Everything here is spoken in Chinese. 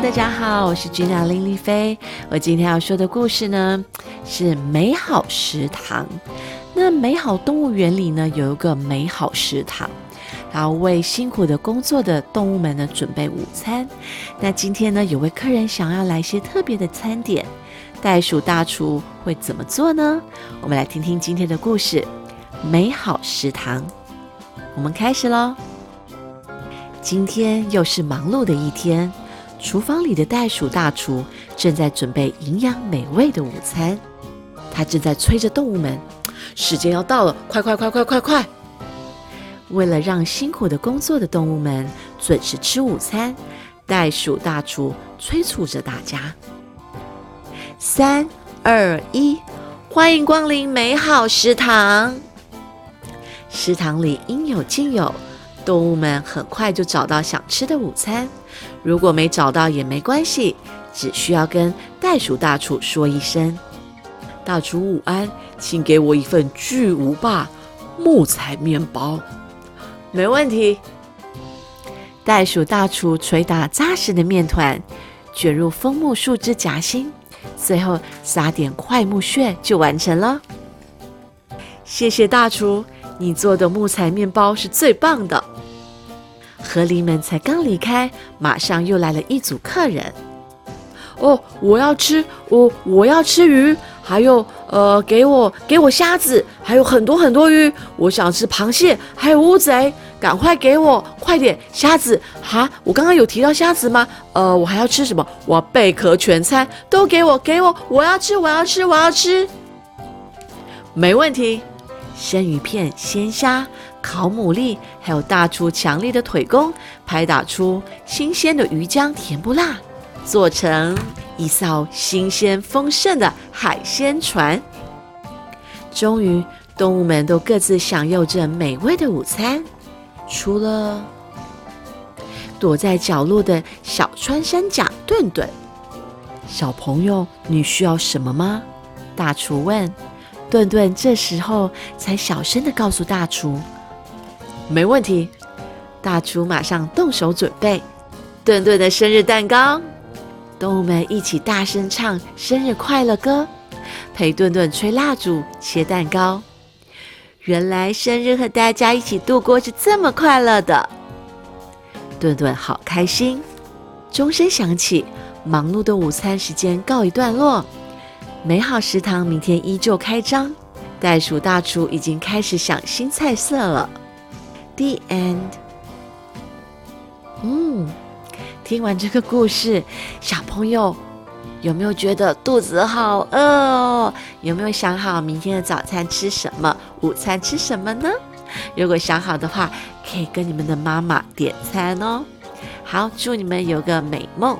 大家好，我是君娜林丽菲。我今天要说的故事呢是美好食堂。那美好动物园里呢有一个美好食堂，然后为辛苦的工作的动物们呢准备午餐。那今天呢有位客人想要来一些特别的餐点，袋鼠大厨会怎么做呢？我们来听听今天的故事——美好食堂。我们开始喽。今天又是忙碌的一天，厨房里的袋鼠大厨正在准备营养美味的午餐。他正在催着动物们：“时间要到了，快快快快快快！”为了让辛苦的工作的动物们准时吃午餐，袋鼠大厨催促着大家：“三、二、一，欢迎光临美好食堂！食堂里应有尽有。”动物们很快就找到想吃的午餐，如果没找到也没关系，只需要跟袋鼠大厨说一声：“大厨午安，请给我一份巨无霸木材面包。”没问题。袋鼠大厨捶打扎实的面团，卷入枫木树枝夹心，最后撒点快木屑就完成了。谢谢大厨，你做的木材面包是最棒的。河狸们才刚离开，马上又来了一组客人。哦，我要吃，我我要吃鱼，还有呃，给我给我虾子，还有很多很多鱼。我想吃螃蟹，还有乌贼，赶快给我，快点虾子哈！我刚刚有提到虾子吗？呃，我还要吃什么？我要贝壳全餐，都给我，给我，我要吃，我要吃，我要吃。没问题，生鱼片、鲜虾。烤牡蛎，还有大厨强力的腿功，拍打出新鲜的鱼浆甜不辣，做成一艘新鲜丰盛的海鲜船。终于，动物们都各自享用着美味的午餐，除了躲在角落的小穿山甲顿顿。小朋友，你需要什么吗？大厨问。顿顿这时候才小声的告诉大厨。没问题，大厨马上动手准备顿顿的生日蛋糕。动物们一起大声唱生日快乐歌，陪顿顿吹蜡烛、切蛋糕。原来生日和大家一起度过是这么快乐的，顿顿好开心。钟声响起，忙碌的午餐时间告一段落。美好食堂明天依旧开张，袋鼠大厨已经开始想新菜色了。The end。嗯，听完这个故事，小朋友有没有觉得肚子好饿哦？有没有想好明天的早餐吃什么，午餐吃什么呢？如果想好的话，可以跟你们的妈妈点餐哦。好，祝你们有个美梦。